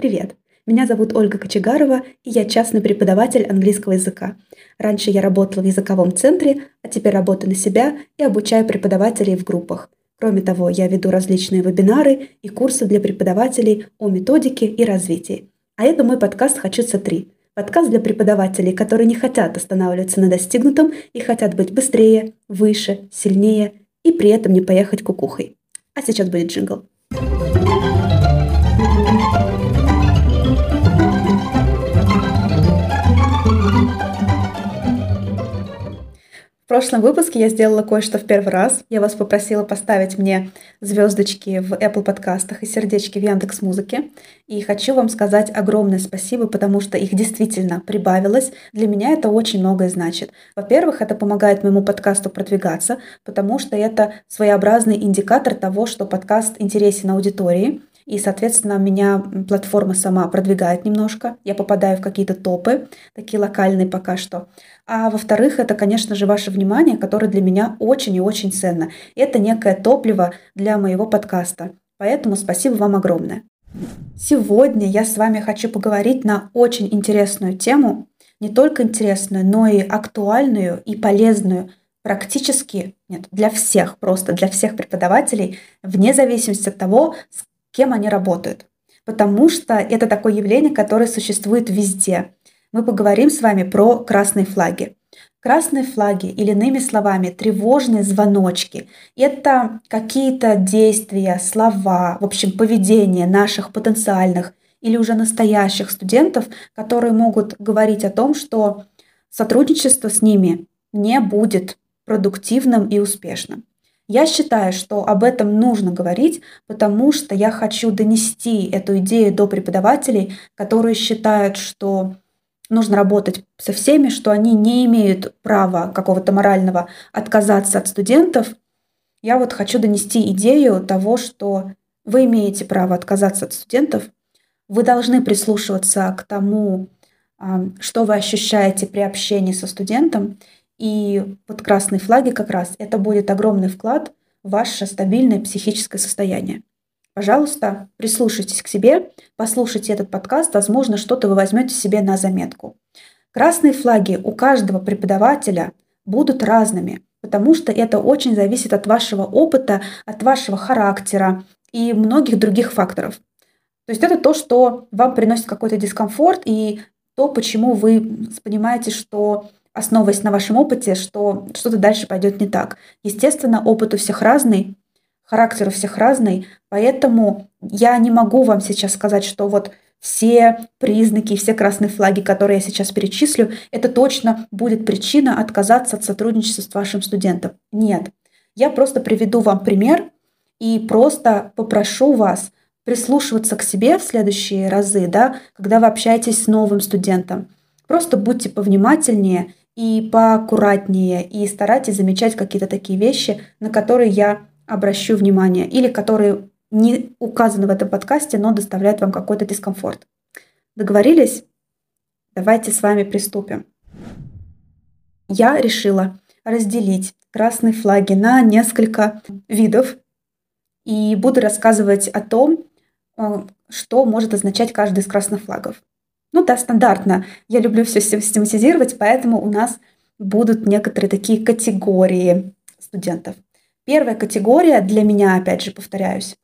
Привет! Меня зовут Ольга Кочегарова, и я частный преподаватель английского языка. Раньше я работала в языковом центре, а теперь работаю на себя и обучаю преподавателей в группах. Кроме того, я веду различные вебинары и курсы для преподавателей о методике и развитии. А это мой подкаст «Хочется 3». Подкаст для преподавателей, которые не хотят останавливаться на достигнутом и хотят быть быстрее, выше, сильнее и при этом не поехать кукухой. А сейчас будет джингл. В прошлом выпуске я сделала кое-что в первый раз. Я вас попросила поставить мне звездочки в Apple подкастах и сердечки в Яндекс Музыке. И хочу вам сказать огромное спасибо, потому что их действительно прибавилось. Для меня это очень многое значит. Во-первых, это помогает моему подкасту продвигаться, потому что это своеобразный индикатор того, что подкаст интересен аудитории и, соответственно, меня платформа сама продвигает немножко, я попадаю в какие-то топы, такие локальные пока что. А во-вторых, это, конечно же, ваше внимание, которое для меня очень и очень ценно. Это некое топливо для моего подкаста. Поэтому спасибо вам огромное. Сегодня я с вами хочу поговорить на очень интересную тему, не только интересную, но и актуальную и полезную практически, нет, для всех, просто для всех преподавателей, вне зависимости от того, с кем они работают. Потому что это такое явление, которое существует везде. Мы поговорим с вами про красные флаги. Красные флаги, или иными словами, тревожные звоночки – это какие-то действия, слова, в общем, поведение наших потенциальных или уже настоящих студентов, которые могут говорить о том, что сотрудничество с ними не будет продуктивным и успешным. Я считаю, что об этом нужно говорить, потому что я хочу донести эту идею до преподавателей, которые считают, что нужно работать со всеми, что они не имеют права какого-то морального отказаться от студентов. Я вот хочу донести идею того, что вы имеете право отказаться от студентов, вы должны прислушиваться к тому, что вы ощущаете при общении со студентом, и вот красные флаги как раз это будет огромный вклад в ваше стабильное психическое состояние. Пожалуйста, прислушайтесь к себе, послушайте этот подкаст, возможно, что-то вы возьмете себе на заметку. Красные флаги у каждого преподавателя будут разными, потому что это очень зависит от вашего опыта, от вашего характера и многих других факторов. То есть это то, что вам приносит какой-то дискомфорт и то, почему вы понимаете, что основываясь на вашем опыте, что что-то дальше пойдет не так. Естественно, опыт у всех разный, характер у всех разный, поэтому я не могу вам сейчас сказать, что вот все признаки, все красные флаги, которые я сейчас перечислю, это точно будет причина отказаться от сотрудничества с вашим студентом. Нет. Я просто приведу вам пример и просто попрошу вас прислушиваться к себе в следующие разы, да, когда вы общаетесь с новым студентом. Просто будьте повнимательнее и поаккуратнее, и старайтесь замечать какие-то такие вещи, на которые я обращу внимание, или которые не указаны в этом подкасте, но доставляют вам какой-то дискомфорт. Договорились? Давайте с вами приступим. Я решила разделить красные флаги на несколько видов и буду рассказывать о том, э, что может означать каждый из красных флагов. Ну да, стандартно. Я люблю все систематизировать, поэтому у нас будут некоторые такие категории студентов. Первая категория для меня, опять же, повторяюсь,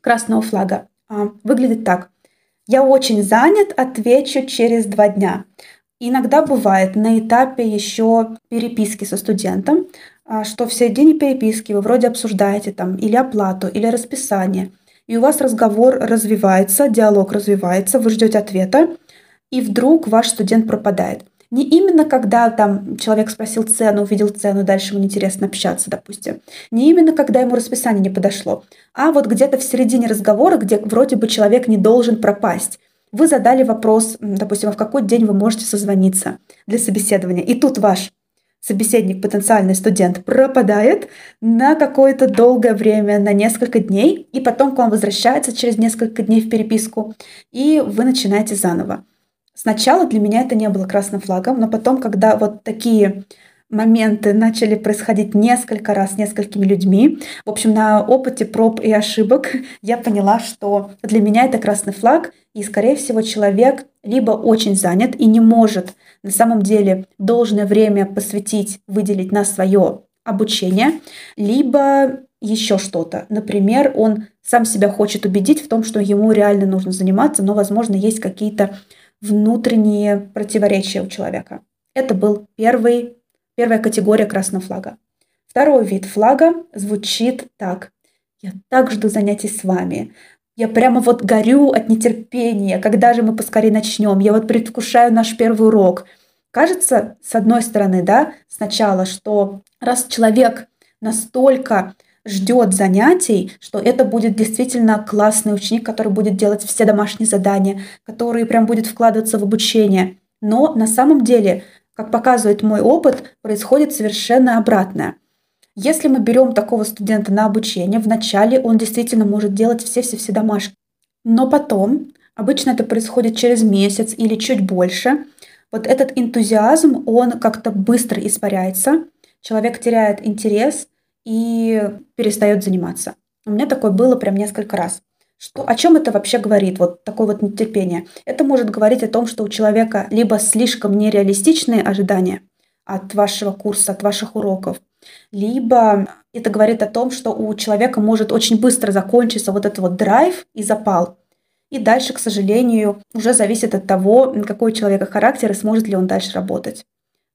красного флага а, выглядит так. Я очень занят, отвечу через два дня. Иногда бывает на этапе еще переписки со студентом, а, что в середине переписки вы вроде обсуждаете там или оплату, или расписание, и у вас разговор развивается, диалог развивается, вы ждете ответа, и вдруг ваш студент пропадает. Не именно когда там человек спросил цену, увидел цену, дальше ему неинтересно общаться, допустим. Не именно когда ему расписание не подошло, а вот где-то в середине разговора, где вроде бы человек не должен пропасть. Вы задали вопрос, допустим, а в какой день вы можете созвониться для собеседования, и тут ваш собеседник, потенциальный студент, пропадает на какое-то долгое время, на несколько дней, и потом к вам возвращается через несколько дней в переписку, и вы начинаете заново. Сначала для меня это не было красным флагом, но потом, когда вот такие моменты начали происходить несколько раз с несколькими людьми. В общем, на опыте проб и ошибок я поняла, что для меня это красный флаг, и, скорее всего, человек либо очень занят и не может на самом деле должное время посвятить, выделить на свое обучение, либо еще что-то. Например, он сам себя хочет убедить в том, что ему реально нужно заниматься, но, возможно, есть какие-то внутренние противоречия у человека. Это был первый, первая категория красного флага. Второй вид флага звучит так. Я так жду занятий с вами. Я прямо вот горю от нетерпения, когда же мы поскорее начнем. Я вот предвкушаю наш первый урок. Кажется, с одной стороны, да, сначала, что раз человек настолько ждет занятий, что это будет действительно классный ученик, который будет делать все домашние задания, который прям будет вкладываться в обучение. Но на самом деле, как показывает мой опыт, происходит совершенно обратное. Если мы берем такого студента на обучение, вначале он действительно может делать все-все-все домашки. Но потом, обычно это происходит через месяц или чуть больше, вот этот энтузиазм, он как-то быстро испаряется, человек теряет интерес и перестает заниматься. У меня такое было прям несколько раз. Что, о чем это вообще говорит, вот такое вот нетерпение? Это может говорить о том, что у человека либо слишком нереалистичные ожидания от вашего курса, от ваших уроков, либо это говорит о том, что у человека может очень быстро закончиться вот этот вот драйв и запал. И дальше, к сожалению, уже зависит от того, какой у человека характер и сможет ли он дальше работать.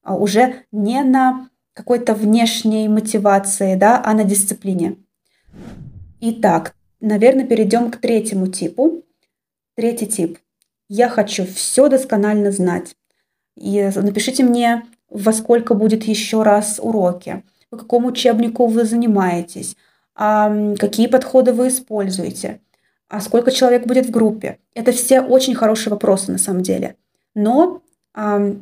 А уже не на какой-то внешней мотивации, да, а на дисциплине. Итак, наверное, перейдем к третьему типу. Третий тип. Я хочу все досконально знать. И напишите мне, во сколько будет еще раз уроки, по какому учебнику вы занимаетесь, а какие подходы вы используете, а сколько человек будет в группе. Это все очень хорошие вопросы на самом деле. Но а,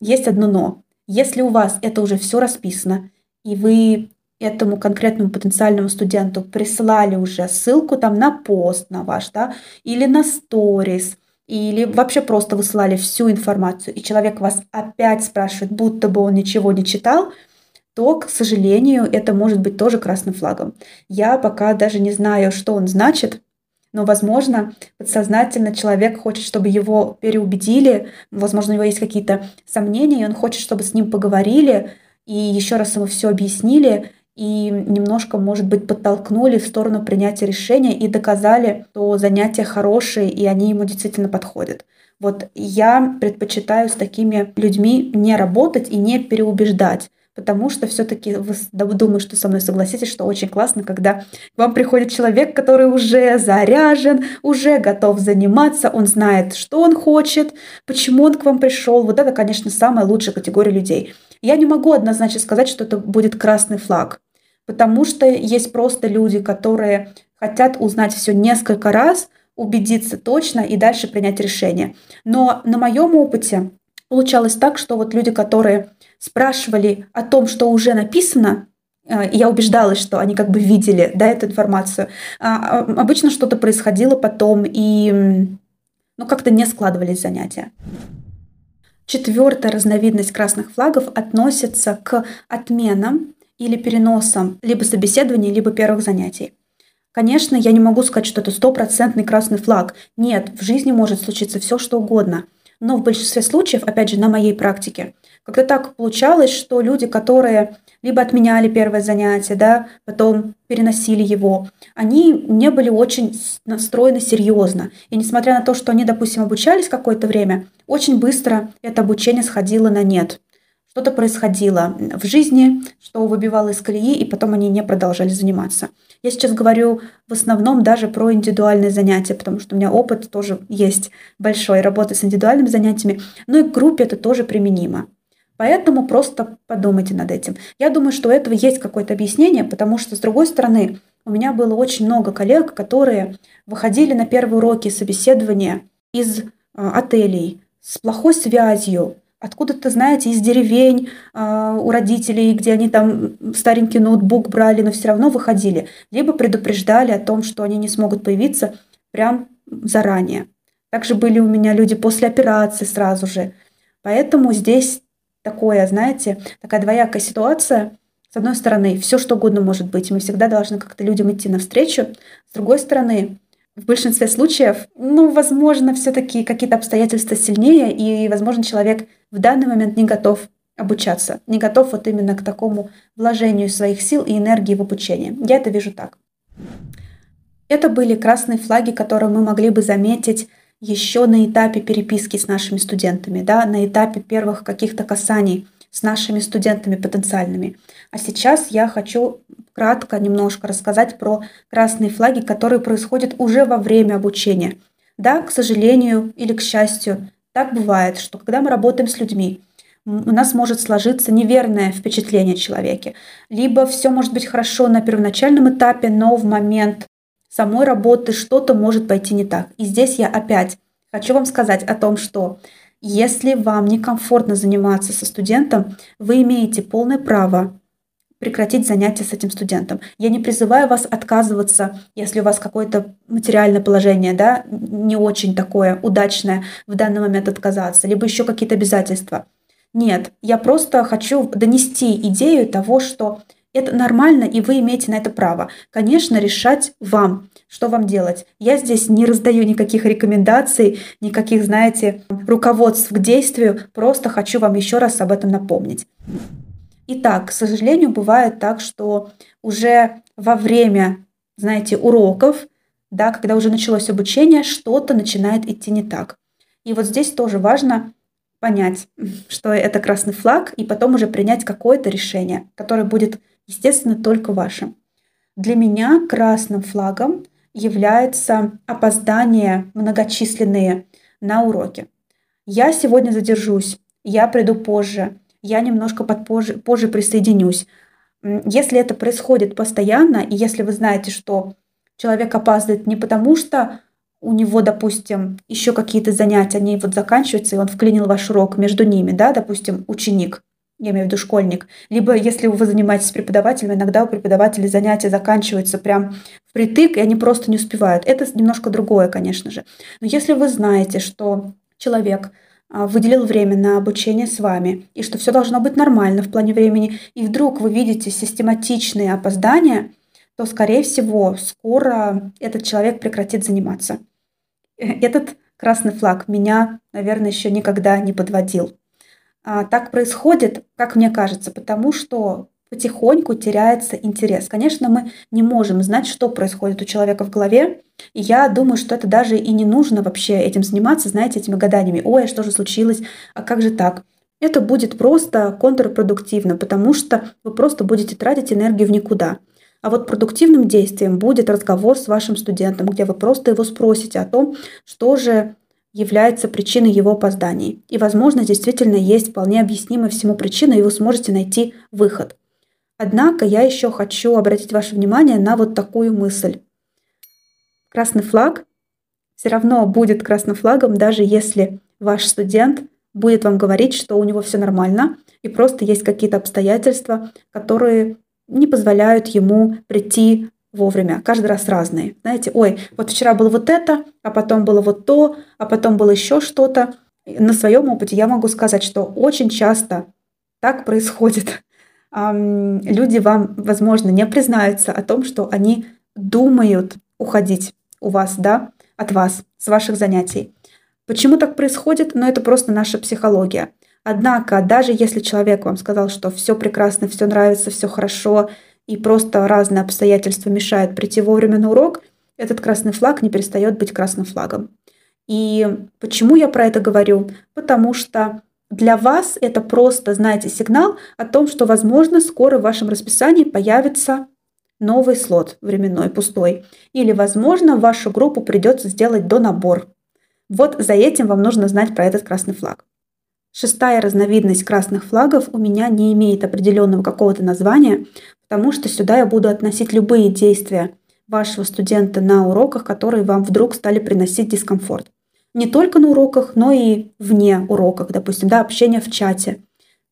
есть одно но. Если у вас это уже все расписано, и вы этому конкретному потенциальному студенту прислали уже ссылку там на пост на ваш, да, или на сторис, или вообще просто высылали всю информацию, и человек вас опять спрашивает, будто бы он ничего не читал, то, к сожалению, это может быть тоже красным флагом. Я пока даже не знаю, что он значит, но, возможно, подсознательно человек хочет, чтобы его переубедили, возможно, у него есть какие-то сомнения, и он хочет, чтобы с ним поговорили, и еще раз ему все объяснили, и немножко, может быть, подтолкнули в сторону принятия решения и доказали, что занятия хорошие, и они ему действительно подходят. Вот я предпочитаю с такими людьми не работать и не переубеждать потому что все-таки вы думаю, что со мной согласитесь, что очень классно, когда к вам приходит человек, который уже заряжен, уже готов заниматься, он знает, что он хочет, почему он к вам пришел. Вот это, конечно, самая лучшая категория людей. Я не могу однозначно сказать, что это будет красный флаг, потому что есть просто люди, которые хотят узнать все несколько раз, убедиться точно и дальше принять решение. Но на моем опыте получалось так, что вот люди, которые спрашивали о том, что уже написано, э, я убеждалась, что они как бы видели да, эту информацию. А, а, обычно что-то происходило потом, и ну, как-то не складывались занятия. Четвертая разновидность красных флагов относится к отменам или переносам либо собеседований, либо первых занятий. Конечно, я не могу сказать, что это стопроцентный красный флаг. Нет, в жизни может случиться все, что угодно. Но в большинстве случаев, опять же, на моей практике, как-то так получалось, что люди, которые либо отменяли первое занятие, да, потом переносили его, они не были очень настроены серьезно. И несмотря на то, что они, допустим, обучались какое-то время, очень быстро это обучение сходило на нет. Что-то происходило в жизни, что выбивало из колеи, и потом они не продолжали заниматься. Я сейчас говорю в основном даже про индивидуальные занятия, потому что у меня опыт тоже есть большой работы с индивидуальными занятиями, но и к группе это тоже применимо. Поэтому просто подумайте над этим. Я думаю, что у этого есть какое-то объяснение, потому что, с другой стороны, у меня было очень много коллег, которые выходили на первые уроки собеседования из э, отелей с плохой связью, откуда-то, знаете, из деревень э, у родителей, где они там старенький ноутбук брали, но все равно выходили. Либо предупреждали о том, что они не смогут появиться прям заранее. Также были у меня люди после операции сразу же. Поэтому здесь такое, знаете, такая двоякая ситуация. С одной стороны, все что угодно может быть, мы всегда должны как-то людям идти навстречу. С другой стороны, в большинстве случаев, ну, возможно, все-таки какие-то обстоятельства сильнее, и, возможно, человек в данный момент не готов обучаться, не готов вот именно к такому вложению своих сил и энергии в обучение. Я это вижу так. Это были красные флаги, которые мы могли бы заметить еще на этапе переписки с нашими студентами, да, на этапе первых каких-то касаний с нашими студентами потенциальными. А сейчас я хочу кратко немножко рассказать про красные флаги, которые происходят уже во время обучения. Да, к сожалению или к счастью, так бывает, что когда мы работаем с людьми, у нас может сложиться неверное впечатление о человеке. Либо все может быть хорошо на первоначальном этапе, но в момент самой работы что-то может пойти не так. И здесь я опять хочу вам сказать о том, что если вам некомфортно заниматься со студентом, вы имеете полное право прекратить занятия с этим студентом. Я не призываю вас отказываться, если у вас какое-то материальное положение, да, не очень такое удачное в данный момент отказаться, либо еще какие-то обязательства. Нет, я просто хочу донести идею того, что это нормально, и вы имеете на это право. Конечно, решать вам, что вам делать. Я здесь не раздаю никаких рекомендаций, никаких, знаете, руководств к действию, просто хочу вам еще раз об этом напомнить. Итак, к сожалению, бывает так, что уже во время, знаете, уроков, да, когда уже началось обучение, что-то начинает идти не так. И вот здесь тоже важно понять, что это красный флаг, и потом уже принять какое-то решение, которое будет естественно, только вашим. Для меня красным флагом является опоздание многочисленные на уроки. Я сегодня задержусь, я приду позже, я немножко подпозже, позже присоединюсь. Если это происходит постоянно, и если вы знаете, что человек опаздывает не потому, что у него, допустим, еще какие-то занятия, они вот заканчиваются, и он вклинил ваш урок между ними, да, допустим, ученик, я имею в виду школьник. Либо если вы занимаетесь преподавателем, иногда у преподавателей занятия заканчиваются прям впритык, и они просто не успевают. Это немножко другое, конечно же. Но если вы знаете, что человек а, выделил время на обучение с вами, и что все должно быть нормально в плане времени, и вдруг вы видите систематичные опоздания, то, скорее всего, скоро этот человек прекратит заниматься. Э, этот красный флаг меня, наверное, еще никогда не подводил. А, так происходит, как мне кажется, потому что потихоньку теряется интерес. Конечно, мы не можем знать, что происходит у человека в голове. И я думаю, что это даже и не нужно вообще этим заниматься, знаете, этими гаданиями. Ой, а что же случилось? А как же так? Это будет просто контрпродуктивно, потому что вы просто будете тратить энергию в никуда. А вот продуктивным действием будет разговор с вашим студентом, где вы просто его спросите о том, что же является причиной его опозданий. И, возможно, действительно есть вполне объяснимая всему причина, и вы сможете найти выход. Однако я еще хочу обратить ваше внимание на вот такую мысль. Красный флаг все равно будет красным флагом, даже если ваш студент будет вам говорить, что у него все нормально, и просто есть какие-то обстоятельства, которые не позволяют ему прийти вовремя, каждый раз разные. Знаете, ой, вот вчера было вот это, а потом было вот то, а потом было еще что-то. На своем опыте я могу сказать, что очень часто так происходит. Люди вам, возможно, не признаются о том, что они думают уходить у вас, да, от вас, с ваших занятий. Почему так происходит? Ну, это просто наша психология. Однако, даже если человек вам сказал, что все прекрасно, все нравится, все хорошо, и просто разные обстоятельства мешают прийти вовремя на урок, этот красный флаг не перестает быть красным флагом. И почему я про это говорю? Потому что для вас это просто, знаете, сигнал о том, что, возможно, скоро в вашем расписании появится новый слот временной, пустой. Или, возможно, вашу группу придется сделать донабор. Вот за этим вам нужно знать про этот красный флаг. Шестая разновидность красных флагов у меня не имеет определенного какого-то названия, потому что сюда я буду относить любые действия вашего студента на уроках, которые вам вдруг стали приносить дискомфорт. Не только на уроках, но и вне уроков, допустим, да, общение в чате,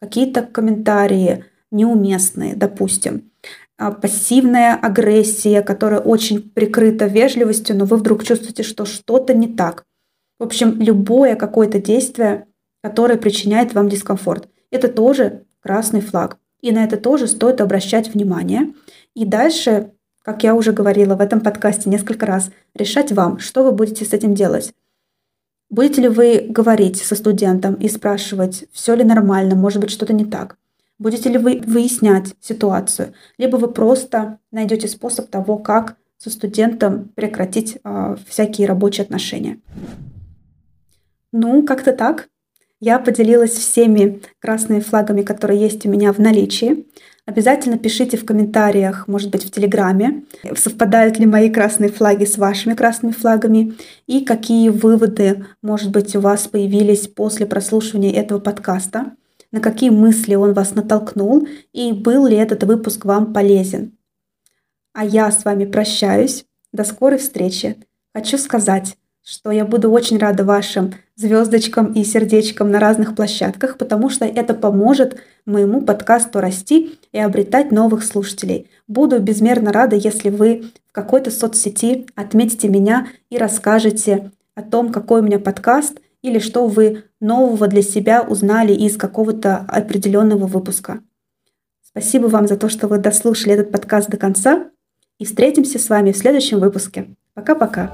какие-то комментарии неуместные, допустим, а, пассивная агрессия, которая очень прикрыта вежливостью, но вы вдруг чувствуете, что что-то не так. В общем, любое какое-то действие, которое причиняет вам дискомфорт. это тоже красный флаг. И на это тоже стоит обращать внимание. И дальше, как я уже говорила в этом подкасте несколько раз, решать вам, что вы будете с этим делать. Будете ли вы говорить со студентом и спрашивать, все ли нормально, может быть, что-то не так? Будете ли вы выяснять ситуацию? Либо вы просто найдете способ того, как со студентом прекратить э, всякие рабочие отношения. Ну, как-то так. Я поделилась всеми красными флагами, которые есть у меня в наличии. Обязательно пишите в комментариях, может быть, в Телеграме, совпадают ли мои красные флаги с вашими красными флагами и какие выводы, может быть, у вас появились после прослушивания этого подкаста, на какие мысли он вас натолкнул и был ли этот выпуск вам полезен. А я с вами прощаюсь. До скорой встречи. Хочу сказать, что я буду очень рада вашим звездочкам и сердечкам на разных площадках, потому что это поможет моему подкасту расти и обретать новых слушателей. Буду безмерно рада, если вы в какой-то соцсети отметите меня и расскажете о том, какой у меня подкаст или что вы нового для себя узнали из какого-то определенного выпуска. Спасибо вам за то, что вы дослушали этот подкаст до конца. И встретимся с вами в следующем выпуске. Пока-пока.